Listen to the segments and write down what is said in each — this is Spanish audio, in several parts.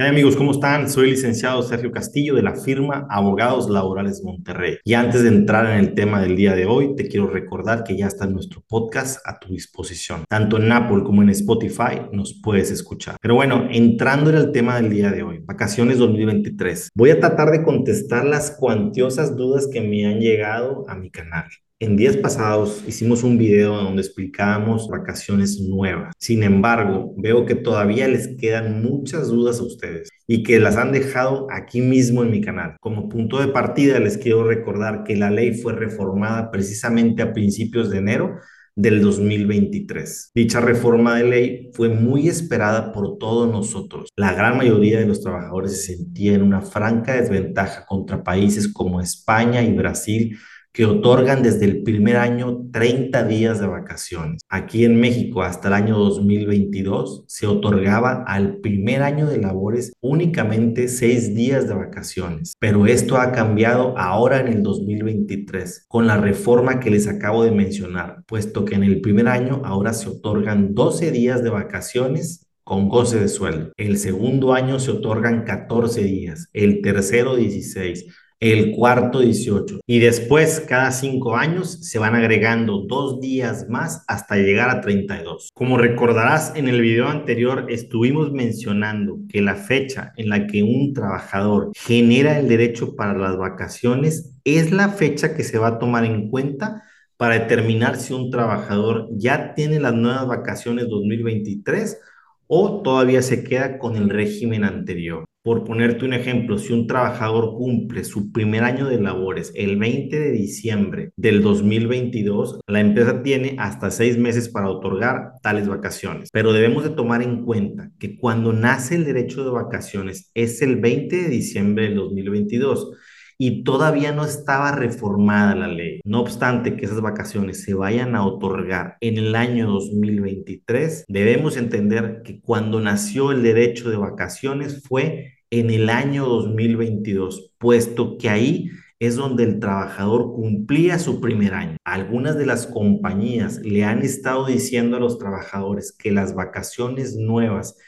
¿Qué amigos? ¿Cómo están? Soy licenciado Sergio Castillo de la firma Abogados Laborales Monterrey. Y antes de entrar en el tema del día de hoy, te quiero recordar que ya está nuestro podcast a tu disposición. Tanto en Apple como en Spotify nos puedes escuchar. Pero bueno, entrando en el tema del día de hoy, vacaciones 2023. Voy a tratar de contestar las cuantiosas dudas que me han llegado a mi canal. En días pasados hicimos un video donde explicábamos vacaciones nuevas. Sin embargo, veo que todavía les quedan muchas dudas a ustedes y que las han dejado aquí mismo en mi canal. Como punto de partida les quiero recordar que la ley fue reformada precisamente a principios de enero del 2023. Dicha reforma de ley fue muy esperada por todos nosotros. La gran mayoría de los trabajadores se sentía en una franca desventaja contra países como España y Brasil que otorgan desde el primer año 30 días de vacaciones. Aquí en México, hasta el año 2022, se otorgaba al primer año de labores únicamente 6 días de vacaciones. Pero esto ha cambiado ahora en el 2023 con la reforma que les acabo de mencionar, puesto que en el primer año ahora se otorgan 12 días de vacaciones con goce de sueldo. El segundo año se otorgan 14 días, el tercero 16 el cuarto 18. Y después, cada cinco años, se van agregando dos días más hasta llegar a 32. Como recordarás, en el video anterior estuvimos mencionando que la fecha en la que un trabajador genera el derecho para las vacaciones es la fecha que se va a tomar en cuenta para determinar si un trabajador ya tiene las nuevas vacaciones 2023 o todavía se queda con el régimen anterior. Por ponerte un ejemplo, si un trabajador cumple su primer año de labores el 20 de diciembre del 2022, la empresa tiene hasta seis meses para otorgar tales vacaciones. Pero debemos de tomar en cuenta que cuando nace el derecho de vacaciones es el 20 de diciembre del 2022 y todavía no estaba reformada la ley. No obstante que esas vacaciones se vayan a otorgar en el año 2023, debemos entender que cuando nació el derecho de vacaciones fue en el año 2022, puesto que ahí es donde el trabajador cumplía su primer año. Algunas de las compañías le han estado diciendo a los trabajadores que las vacaciones nuevas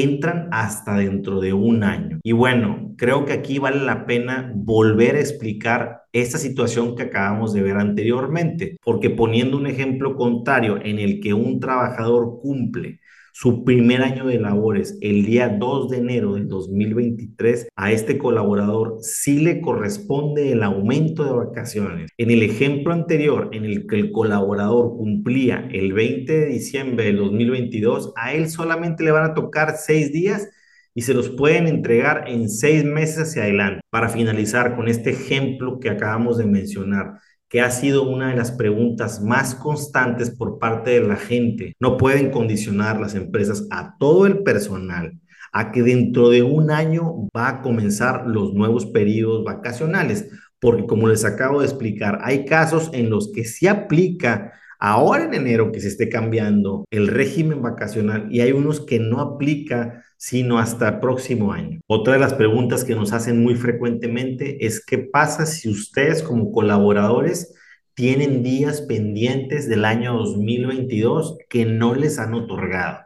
entran hasta dentro de un año. Y bueno, creo que aquí vale la pena volver a explicar esta situación que acabamos de ver anteriormente, porque poniendo un ejemplo contrario en el que un trabajador cumple su primer año de labores el día 2 de enero del 2023, a este colaborador sí le corresponde el aumento de vacaciones. En el ejemplo anterior, en el que el colaborador cumplía el 20 de diciembre del 2022, a él solamente le van a tocar seis días y se los pueden entregar en seis meses hacia adelante. Para finalizar con este ejemplo que acabamos de mencionar, que ha sido una de las preguntas más constantes por parte de la gente. No pueden condicionar las empresas a todo el personal a que dentro de un año va a comenzar los nuevos periodos vacacionales, porque como les acabo de explicar, hay casos en los que se aplica ahora en enero que se esté cambiando el régimen vacacional y hay unos que no aplica sino hasta el próximo año. Otra de las preguntas que nos hacen muy frecuentemente es qué pasa si ustedes como colaboradores tienen días pendientes del año 2022 que no les han otorgado.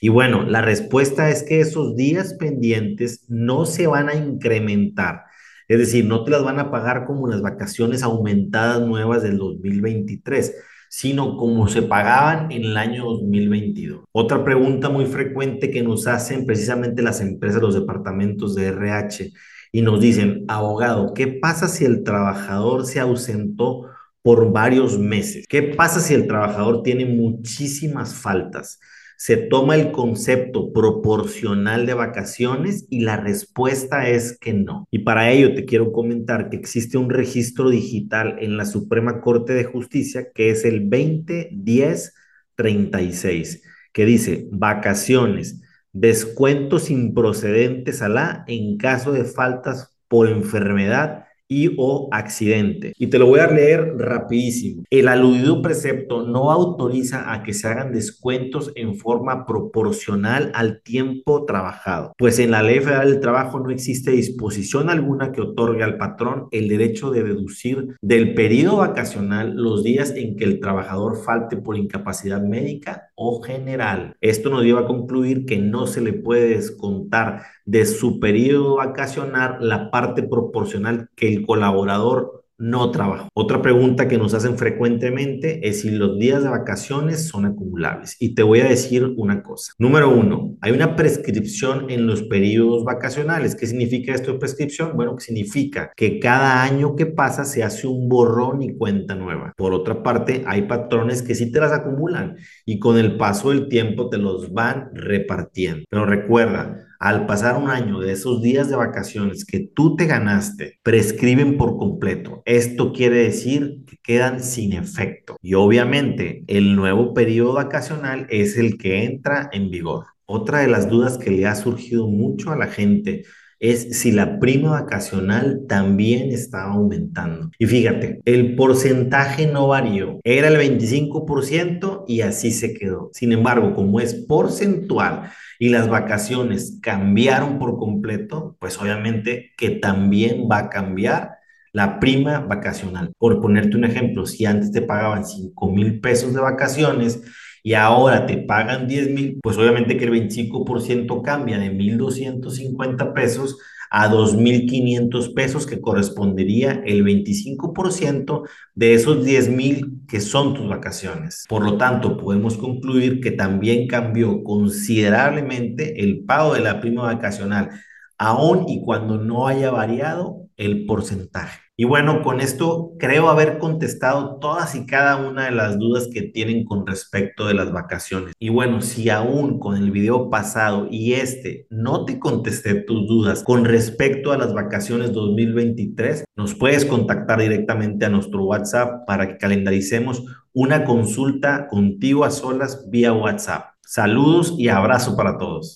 Y bueno, la respuesta es que esos días pendientes no se van a incrementar. Es decir, no te las van a pagar como las vacaciones aumentadas nuevas del 2023 sino como se pagaban en el año 2022. Otra pregunta muy frecuente que nos hacen precisamente las empresas, los departamentos de RH, y nos dicen, abogado, ¿qué pasa si el trabajador se ausentó por varios meses? ¿Qué pasa si el trabajador tiene muchísimas faltas? Se toma el concepto proporcional de vacaciones y la respuesta es que no. Y para ello te quiero comentar que existe un registro digital en la Suprema Corte de Justicia que es el 201036, que dice vacaciones, descuentos improcedentes a la en caso de faltas por enfermedad y o accidente. Y te lo voy a leer rapidísimo. El aludido precepto no autoriza a que se hagan descuentos en forma proporcional al tiempo trabajado, pues en la Ley Federal del Trabajo no existe disposición alguna que otorgue al patrón el derecho de deducir del periodo vacacional los días en que el trabajador falte por incapacidad médica o general. Esto nos lleva a concluir que no se le puede descontar de su periodo vacacional la parte proporcional que el colaborador no trabajo. Otra pregunta que nos hacen frecuentemente es si los días de vacaciones son acumulables. Y te voy a decir una cosa. Número uno, hay una prescripción en los periodos vacacionales. ¿Qué significa esto de prescripción? Bueno, significa que cada año que pasa se hace un borrón y cuenta nueva. Por otra parte, hay patrones que sí te las acumulan y con el paso del tiempo te los van repartiendo. Pero recuerda, al pasar un año de esos días de vacaciones que tú te ganaste, prescriben por completo. Esto quiere decir que quedan sin efecto. Y obviamente el nuevo periodo vacacional es el que entra en vigor. Otra de las dudas que le ha surgido mucho a la gente es si la prima vacacional también está aumentando. Y fíjate, el porcentaje no varió. Era el 25% y así se quedó. Sin embargo, como es porcentual y las vacaciones cambiaron por completo, pues obviamente que también va a cambiar la prima vacacional. Por ponerte un ejemplo, si antes te pagaban 5 mil pesos de vacaciones, y ahora te pagan 10 mil, pues obviamente que el 25% cambia de 1.250 pesos a 2.500 pesos, que correspondería el 25% de esos 10 mil que son tus vacaciones. Por lo tanto, podemos concluir que también cambió considerablemente el pago de la prima vacacional, aun y cuando no haya variado el porcentaje. Y bueno, con esto creo haber contestado todas y cada una de las dudas que tienen con respecto de las vacaciones. Y bueno, si aún con el video pasado y este no te contesté tus dudas con respecto a las vacaciones 2023, nos puedes contactar directamente a nuestro WhatsApp para que calendaricemos una consulta contigo a solas vía WhatsApp. Saludos y abrazo para todos.